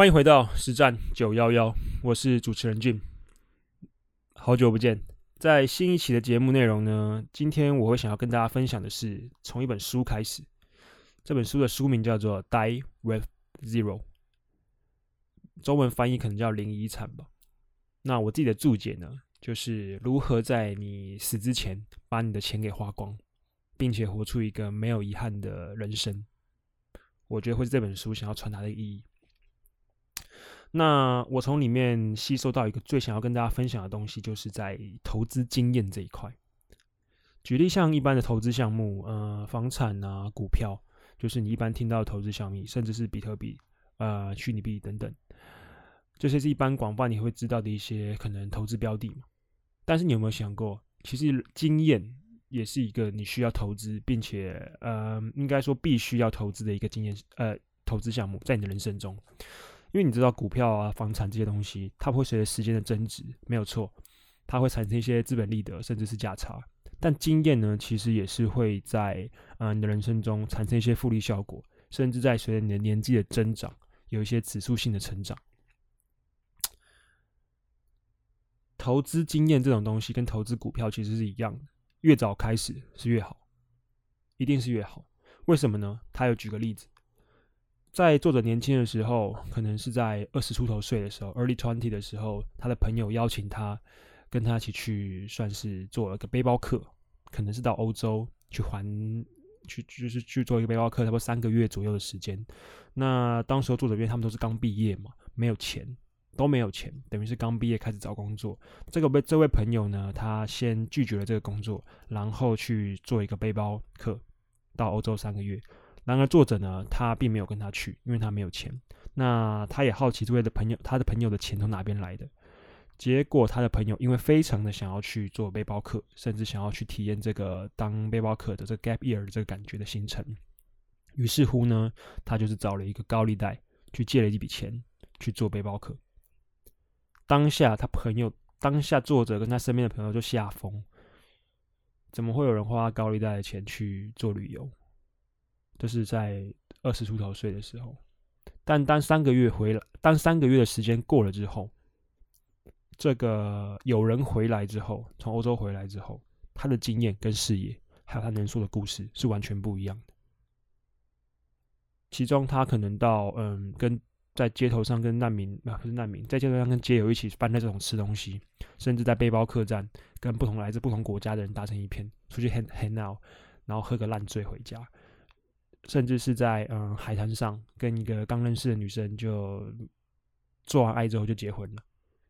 欢迎回到实战九幺幺，我是主持人俊好久不见。在新一期的节目内容呢，今天我会想要跟大家分享的是从一本书开始。这本书的书名叫做《Die with Zero》，中文翻译可能叫零遗产吧。那我自己的注解呢，就是如何在你死之前把你的钱给花光，并且活出一个没有遗憾的人生。我觉得会是这本书想要传达的意义。那我从里面吸收到一个最想要跟大家分享的东西，就是在投资经验这一块。举例像一般的投资项目，呃，房产啊、股票，就是你一般听到的投资项目，甚至是比特币、呃，虚拟币等等，这些是一般广泛你会知道的一些可能投资标的嘛。但是你有没有想过，其实经验也是一个你需要投资，并且呃，应该说必须要投资的一个经验，呃，投资项目在你的人生中。因为你知道股票啊、房产这些东西，它会随着时间的增值，没有错，它会产生一些资本利得，甚至是价差。但经验呢，其实也是会在呃你的人生中产生一些复利效果，甚至在随着你的年纪的增长，有一些指数性的成长。投资经验这种东西跟投资股票其实是一样的，越早开始是越好，一定是越好。为什么呢？他有举个例子。在作者年轻的时候，可能是在二十出头岁的时候，early twenty 的时候，他的朋友邀请他跟他一起去，算是做了个背包客，可能是到欧洲去环，去就是去做一个背包客，差不多三个月左右的时间。那当时候作者因为他们都是刚毕业嘛，没有钱，都没有钱，等于是刚毕业开始找工作。这个被这位朋友呢，他先拒绝了这个工作，然后去做一个背包客，到欧洲三个月。然而，作者呢，他并没有跟他去，因为他没有钱。那他也好奇这位的朋友，他的朋友的钱从哪边来的？结果，他的朋友因为非常的想要去做背包客，甚至想要去体验这个当背包客的这个 gap year 这个感觉的行程。于是乎呢，他就是找了一个高利贷，去借了一笔钱去做背包客。当下，他朋友，当下作者跟他身边的朋友就吓疯：怎么会有人花高利贷的钱去做旅游？就是在二十出头岁的时候，但当三个月回来，当三个月的时间过了之后，这个有人回来之后，从欧洲回来之后，他的经验跟视野，还有他能说的故事是完全不一样的。其中，他可能到嗯，跟在街头上跟难民啊，不是难民，在街头上跟街友一起搬在这种吃东西，甚至在背包客栈跟不同来自不同国家的人打成一片，出去 hang hang out，然后喝个烂醉回家。甚至是在嗯海滩上跟一个刚认识的女生就做完爱之后就结婚了，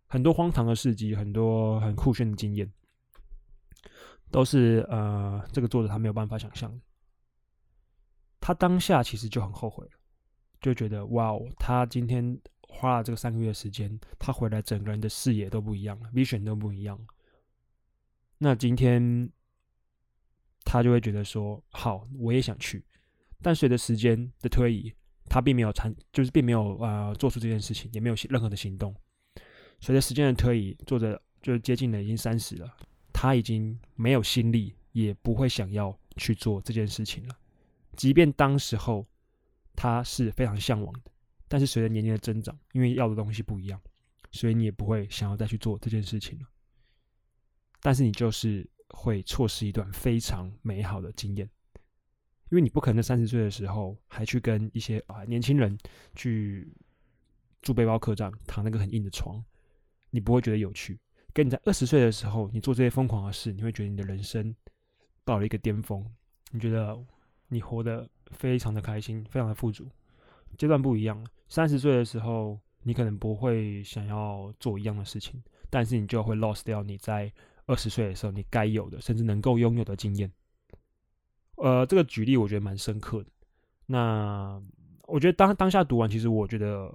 很多荒唐的事迹，很多很酷炫的经验，都是呃这个作者他没有办法想象的。他当下其实就很后悔了，就觉得哇哦，他今天花了这个三个月的时间，他回来整个人的视野都不一样了，vision 都不一样了。那今天他就会觉得说，好，我也想去。但随着时间的推移，他并没有参，就是并没有呃做出这件事情，也没有任何的行动。随着时间的推移，作者就是接近了已经三十了，他已经没有心力，也不会想要去做这件事情了。即便当时候他是非常向往的，但是随着年龄的增长，因为要的东西不一样，所以你也不会想要再去做这件事情了。但是你就是会错失一段非常美好的经验。因为你不可能在三十岁的时候还去跟一些啊年轻人去住背包客栈，躺那个很硬的床，你不会觉得有趣。跟你在二十岁的时候，你做这些疯狂的事，你会觉得你的人生到了一个巅峰，你觉得你活得非常的开心，非常的富足。阶段不一样，三十岁的时候，你可能不会想要做一样的事情，但是你就会 lost 掉你在二十岁的时候你该有的，甚至能够拥有的经验。呃，这个举例我觉得蛮深刻的。那我觉得当当下读完，其实我觉得，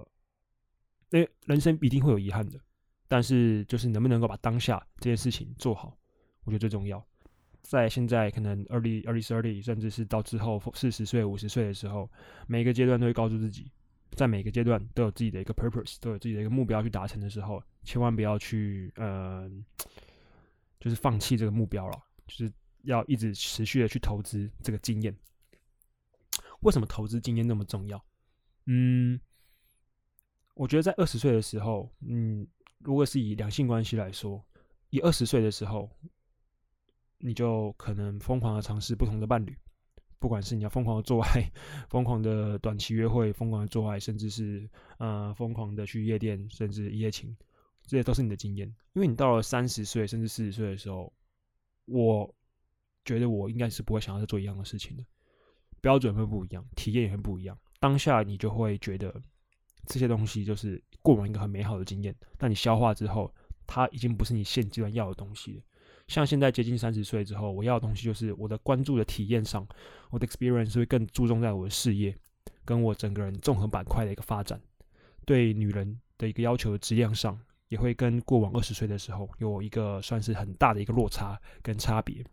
诶，人生一定会有遗憾的。但是就是能不能够把当下这件事情做好，我觉得最重要。在现在可能 early early thirty，甚至是到之后四十岁、五十岁的时候，每个阶段都会告诉自己，在每个阶段都有自己的一个 purpose，都有自己的一个目标去达成的时候，千万不要去呃，就是放弃这个目标了，就是。要一直持续的去投资这个经验。为什么投资经验那么重要？嗯，我觉得在二十岁的时候，嗯，如果是以两性关系来说，以二十岁的时候，你就可能疯狂的尝试不同的伴侣，不管是你要疯狂的做爱、疯狂的短期约会、疯狂的做爱，甚至是呃疯狂的去夜店，甚至一夜情，这些都是你的经验。因为你到了三十岁甚至四十岁的时候，我觉得我应该是不会想要再做一样的事情的，标准会不一样，体验也会不一样。当下你就会觉得这些东西就是过往一个很美好的经验，但你消化之后，它已经不是你现阶段要的东西了。像现在接近三十岁之后，我要的东西就是我的关注的体验上，我的 experience 会更注重在我的事业，跟我整个人综合板块的一个发展，对女人的一个要求的质量上，也会跟过往二十岁的时候有一个算是很大的一个落差跟差别。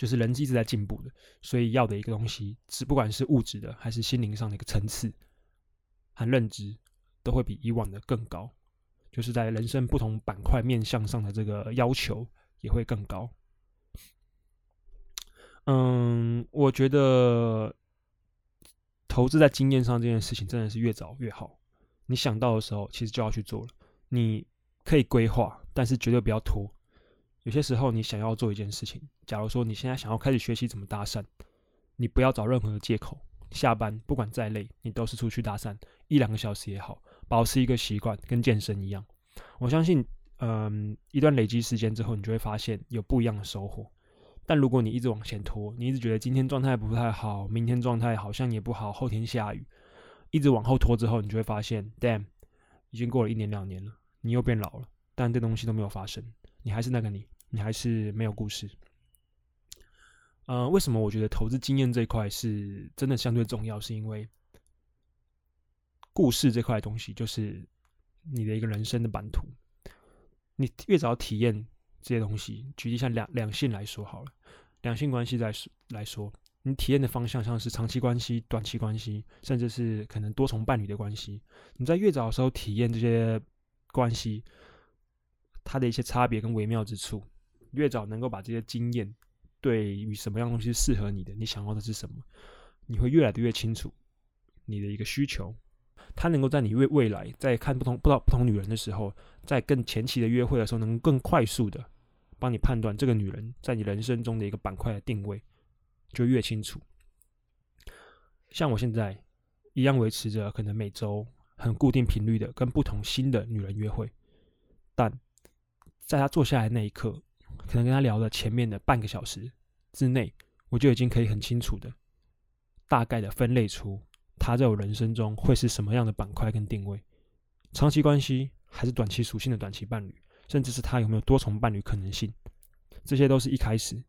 就是人一直在进步的，所以要的一个东西，是不管是物质的还是心灵上的一个层次和认知，都会比以往的更高。就是在人生不同板块面向上的这个要求也会更高。嗯，我觉得投资在经验上这件事情真的是越早越好。你想到的时候，其实就要去做了。你可以规划，但是绝对不要拖。有些时候，你想要做一件事情，假如说你现在想要开始学习怎么搭讪，你不要找任何的借口。下班不管再累，你都是出去搭讪一两个小时也好，保持一个习惯，跟健身一样。我相信，嗯，一段累积时间之后，你就会发现有不一样的收获。但如果你一直往前拖，你一直觉得今天状态不太好，明天状态好像也不好，后天下雨，一直往后拖之后，你就会发现，damn，已经过了一年两年了，你又变老了，但这东西都没有发生。你还是那个你，你还是没有故事。呃，为什么我觉得投资经验这一块是真的相对重要？是因为故事这块东西就是你的一个人生的版图。你越早体验这些东西，举例像两两性来说好了，两性关系来来说，你体验的方向像是长期关系、短期关系，甚至是可能多重伴侣的关系。你在越早的时候体验这些关系。它的一些差别跟微妙之处，越早能够把这些经验，对于什么样东西适合你的，你想要的是什么，你会越来的越清楚你的一个需求。它能够在你未未来在看不同不到不同女人的时候，在更前期的约会的时候，能更快速的帮你判断这个女人在你人生中的一个板块的定位，就越清楚。像我现在一样维持着可能每周很固定频率的跟不同新的女人约会，但。在他坐下来那一刻，可能跟他聊了前面的半个小时之内，我就已经可以很清楚的、大概的分类出他在我人生中会是什么样的板块跟定位，长期关系还是短期属性的短期伴侣，甚至是他有没有多重伴侣可能性，这些都是一开始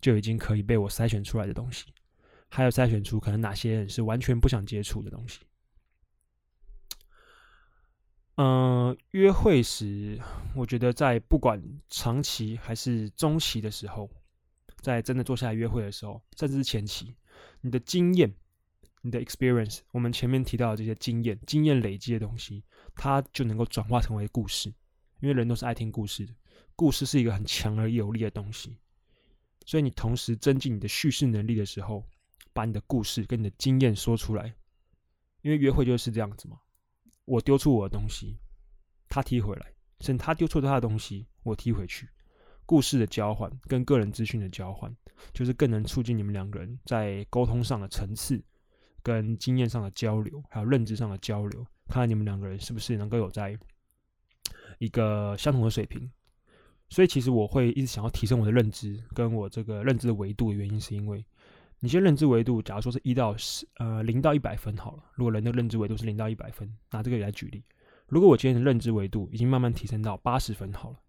就已经可以被我筛选出来的东西，还有筛选出可能哪些人是完全不想接触的东西。嗯、约会时，我觉得在不管长期还是中期的时候，在真的坐下来约会的时候，甚至是前期，你的经验、你的 experience，我们前面提到的这些经验、经验累积的东西，它就能够转化成为故事。因为人都是爱听故事的，故事是一个很强而有力的东西。所以你同时增进你的叙事能力的时候，把你的故事跟你的经验说出来，因为约会就是这样子嘛。我丢出我的东西，他踢回来，甚至他丢出他的东西，我踢回去。故事的交换跟个人资讯的交换，就是更能促进你们两个人在沟通上的层次、跟经验上的交流，还有认知上的交流，看看你们两个人是不是能够有在一个相同的水平。所以，其实我会一直想要提升我的认知，跟我这个认知的维度的原因，是因为。你先认知维度，假如说是一到十，呃，零到一百分好了。如果人的认知维度是零到一百分，拿这个来举例。如果我今天的认知维度已经慢慢提升到八十分好了，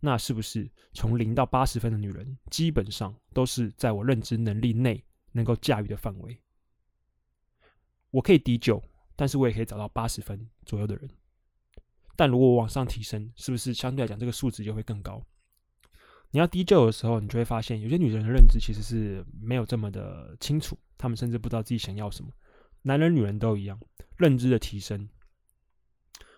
那是不是从零到八十分的女人，基本上都是在我认知能力内能够驾驭的范围？我可以抵九，但是我也可以找到八十分左右的人。但如果我往上提升，是不是相对来讲这个数值就会更高？你要低就的时候，你就会发现有些女人的认知其实是没有这么的清楚，她们甚至不知道自己想要什么。男人、女人都一样，认知的提升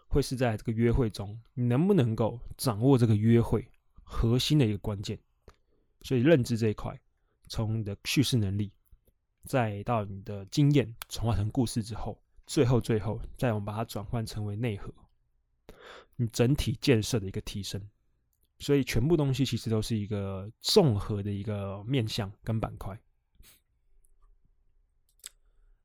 会是在这个约会中，你能不能够掌握这个约会核心的一个关键。所以，认知这一块，从你的叙事能力，再到你的经验转化成故事之后，最后最后，再我们把它转换成为内核，你整体建设的一个提升。所以全部东西其实都是一个综合的一个面向跟板块。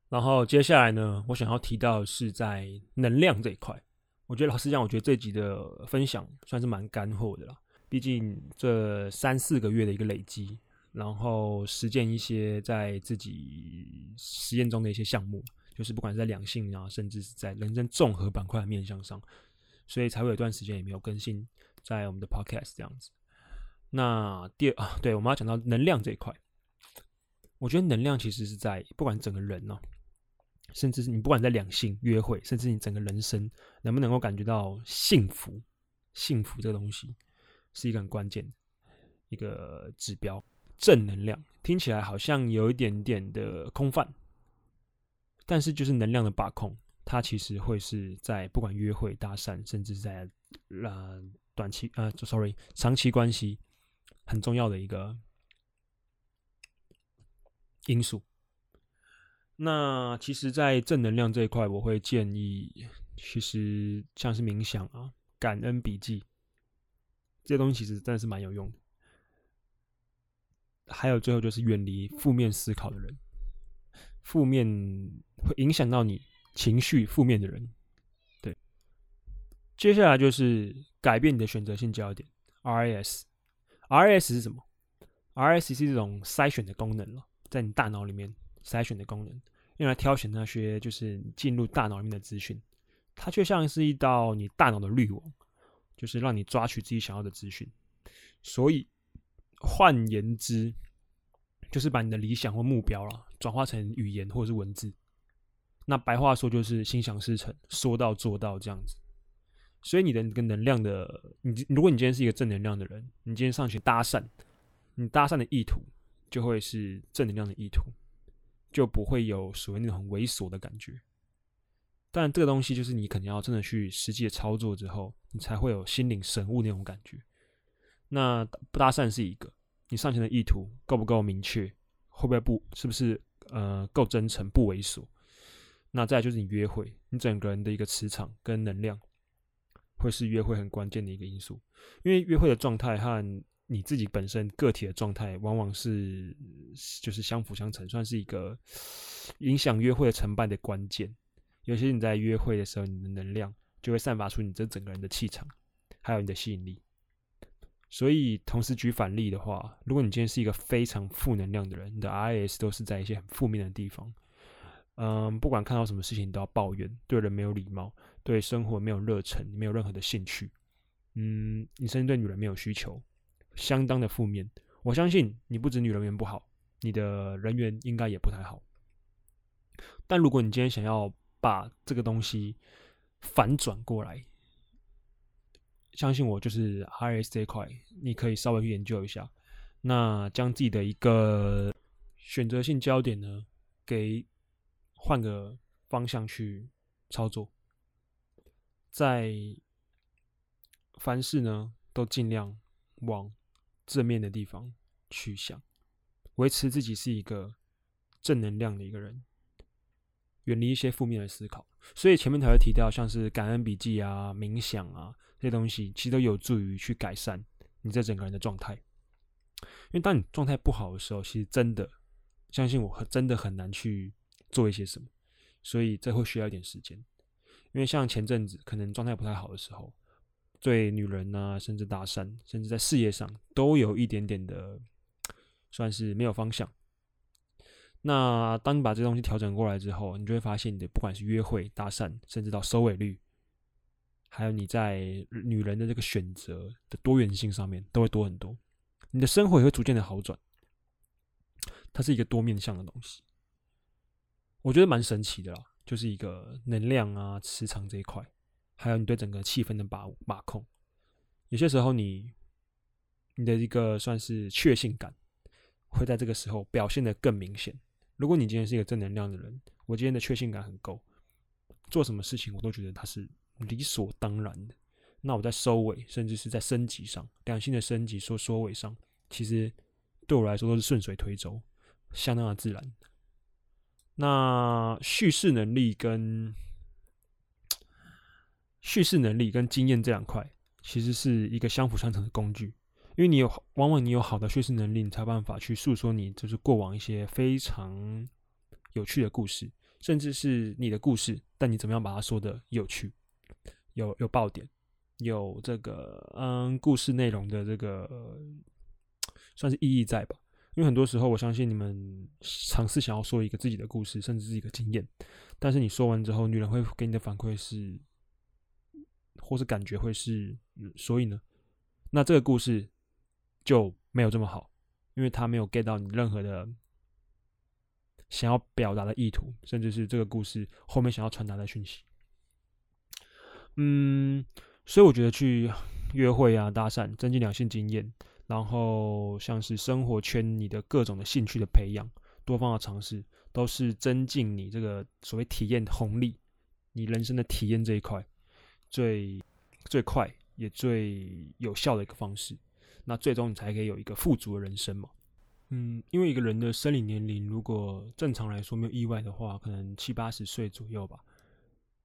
然后接下来呢，我想要提到是在能量这一块。我觉得老实讲，我觉得这集的分享算是蛮干货的啦。毕竟这三四个月的一个累积，然后实践一些在自己实验中的一些项目，就是不管是在两性啊，甚至是在人生综合板块的面向上，所以才会有一段时间也没有更新。在我们的 podcast 这样子，那第二啊，对，我们要讲到能量这一块，我觉得能量其实是在不管整个人哦、甚至是你不管在两性约会，甚至你整个人生能不能够感觉到幸福，幸福这个东西是一个很关键的一个指标。正能量听起来好像有一点点的空泛，但是就是能量的把控，它其实会是在不管约会搭讪，甚至在呃。短期呃，sorry，长期关系很重要的一个因素。那其实，在正能量这一块，我会建议，其实像是冥想啊、感恩笔记这些东西，其实真的是蛮有用的。还有最后就是远离负面思考的人，负面会影响到你情绪负面的人。接下来就是改变你的选择性焦点，RAS，RAS 是什么？RAS 是这种筛选的功能了，在你大脑里面筛选的功能，用来挑选那些就是进入大脑里面的资讯。它却像是一道你大脑的滤网，就是让你抓取自己想要的资讯。所以换言之，就是把你的理想或目标了转化成语言或者是文字。那白话说就是心想事成，说到做到这样子。所以你的一个能量的，你如果你今天是一个正能量的人，你今天上去搭讪，你搭讪的意图就会是正能量的意图，就不会有所谓那种很猥琐的感觉。但这个东西就是你可能要真的去实际的操作之后，你才会有心领神悟那种感觉。那不搭讪是一个，你上前的意图够不够明确，会不会不是不是呃够真诚不猥琐？那再就是你约会，你整个人的一个磁场跟能量。会是约会很关键的一个因素，因为约会的状态和你自己本身个体的状态，往往是就是相辅相成，算是一个影响约会的成败的关键。尤其是你在约会的时候，你的能量就会散发出你这整个人的气场，还有你的吸引力。所以，同时举反例的话，如果你今天是一个非常负能量的人，你的 RAS 都是在一些很负面的地方。嗯，不管看到什么事情都要抱怨，对人没有礼貌，对生活没有热忱，没有任何的兴趣。嗯，你甚至对女人没有需求，相当的负面。我相信你不止女人缘不好，你的人缘应该也不太好。但如果你今天想要把这个东西反转过来，相信我，就是 RS 这一块，你可以稍微去研究一下。那将自己的一个选择性焦点呢，给。换个方向去操作，在凡事呢都尽量往正面的地方去想，维持自己是一个正能量的一个人，远离一些负面的思考。所以前面才会提到，像是感恩笔记啊、冥想啊这些东西，其实都有助于去改善你这整个人的状态。因为当你状态不好的时候，其实真的相信我，真的很难去。做一些什么，所以这会需要一点时间。因为像前阵子可能状态不太好的时候，对女人啊，甚至搭讪，甚至在事业上都有一点点的，算是没有方向。那当你把这东西调整过来之后，你就会发现你的不管是约会、搭讪，甚至到收尾率，还有你在女人的这个选择的多元性上面，都会多很多。你的生活也会逐渐的好转。它是一个多面向的东西。我觉得蛮神奇的啦，就是一个能量啊、磁场这一块，还有你对整个气氛的把把控。有些时候你，你的一个算是确信感，会在这个时候表现得更明显。如果你今天是一个正能量的人，我今天的确信感很够，做什么事情我都觉得它是理所当然的。那我在收尾，甚至是在升级上，两性的升级说收尾上，其实对我来说都是顺水推舟，相当的自然。那叙事能力跟叙事能力跟经验这两块，其实是一个相辅相成的工具。因为你有，往往你有好的叙事能力，你才有办法去诉说你就是过往一些非常有趣的故事，甚至是你的故事，但你怎么样把它说的有趣，有有爆点，有这个嗯故事内容的这个算是意义在吧？因为很多时候，我相信你们尝试想要说一个自己的故事，甚至是一个经验，但是你说完之后，女人会给你的反馈是，或是感觉会是，嗯，所以呢，那这个故事就没有这么好，因为他没有 get 到你任何的想要表达的意图，甚至是这个故事后面想要传达的讯息。嗯，所以我觉得去约会啊、搭讪、增进两性经验。然后像是生活圈，你的各种的兴趣的培养，多方的尝试，都是增进你这个所谓体验红利，你人生的体验这一块，最最快也最有效的一个方式。那最终你才可以有一个富足的人生嘛。嗯，因为一个人的生理年龄，如果正常来说没有意外的话，可能七八十岁左右吧。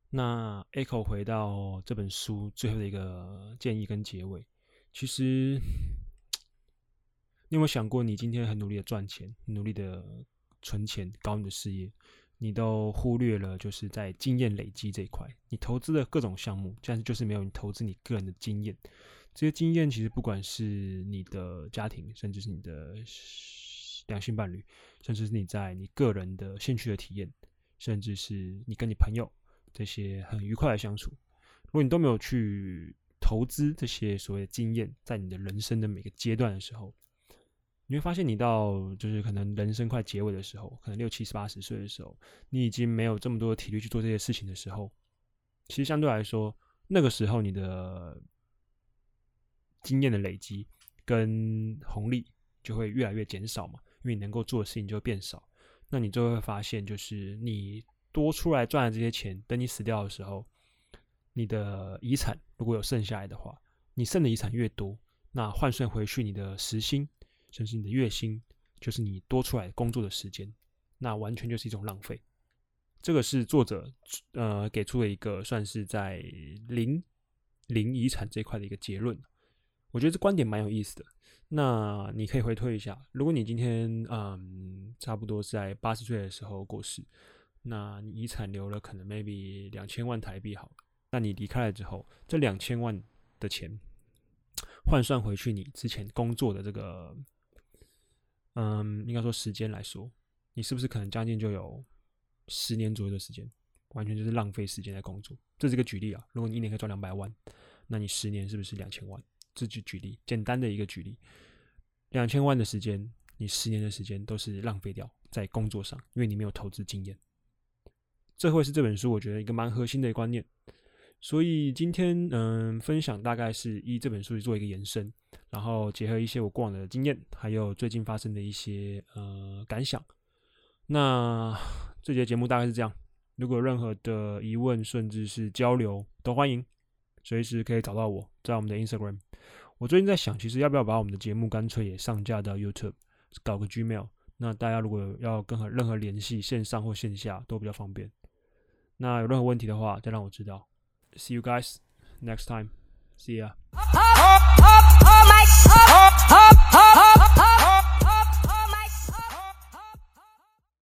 那 Echo 回到这本书最后的一个建议跟结尾，其实。你有没有想过，你今天很努力的赚钱，努力的存钱，搞你的事业，你都忽略了就是在经验累积这一块。你投资的各种项目，但是就是没有你投资你个人的经验。这些经验其实不管是你的家庭，甚至是你的两性伴侣，甚至是你在你个人的兴趣的体验，甚至是你跟你朋友这些很愉快的相处，如果你都没有去投资这些所谓的经验，在你的人生的每个阶段的时候，你会发现，你到就是可能人生快结尾的时候，可能六七十八十岁的时候，你已经没有这么多体力去做这些事情的时候，其实相对来说，那个时候你的经验的累积跟红利就会越来越减少嘛，因为你能够做的事情就会变少。那你就会发现，就是你多出来赚的这些钱，等你死掉的时候，你的遗产如果有剩下来的话，你剩的遗产越多，那换算回去你的时薪。甚至你的月薪，就是你多出来工作的时间，那完全就是一种浪费。这个是作者呃给出了一个算是在零零遗产这块的一个结论。我觉得这观点蛮有意思的。那你可以回推一下，如果你今天嗯差不多在八十岁的时候过世，那你遗产留了可能 maybe 两千万台币好。那你离开了之后，这两千万的钱 换算回去，你之前工作的这个。嗯，应该说时间来说，你是不是可能将近就有十年左右的时间，完全就是浪费时间在工作？这是一个举例啊。如果你一年可以赚两百万，那你十年是不是两千万？这就举例，简单的一个举例。两千万的时间，你十年的时间都是浪费掉在工作上，因为你没有投资经验。这会是这本书我觉得一个蛮核心的观念。所以今天嗯，分享大概是以这本书去做一个延伸，然后结合一些我过往的经验，还有最近发生的一些呃感想。那这节节目大概是这样。如果有任何的疑问，甚至是交流，都欢迎，随时可以找到我，在我们的 Instagram。我最近在想，其实要不要把我们的节目干脆也上架到 YouTube，搞个 Gmail。那大家如果要跟任何联系，线上或线下都比较方便。那有任何问题的话，再让我知道。See you guys next time. See ya. hop, hop.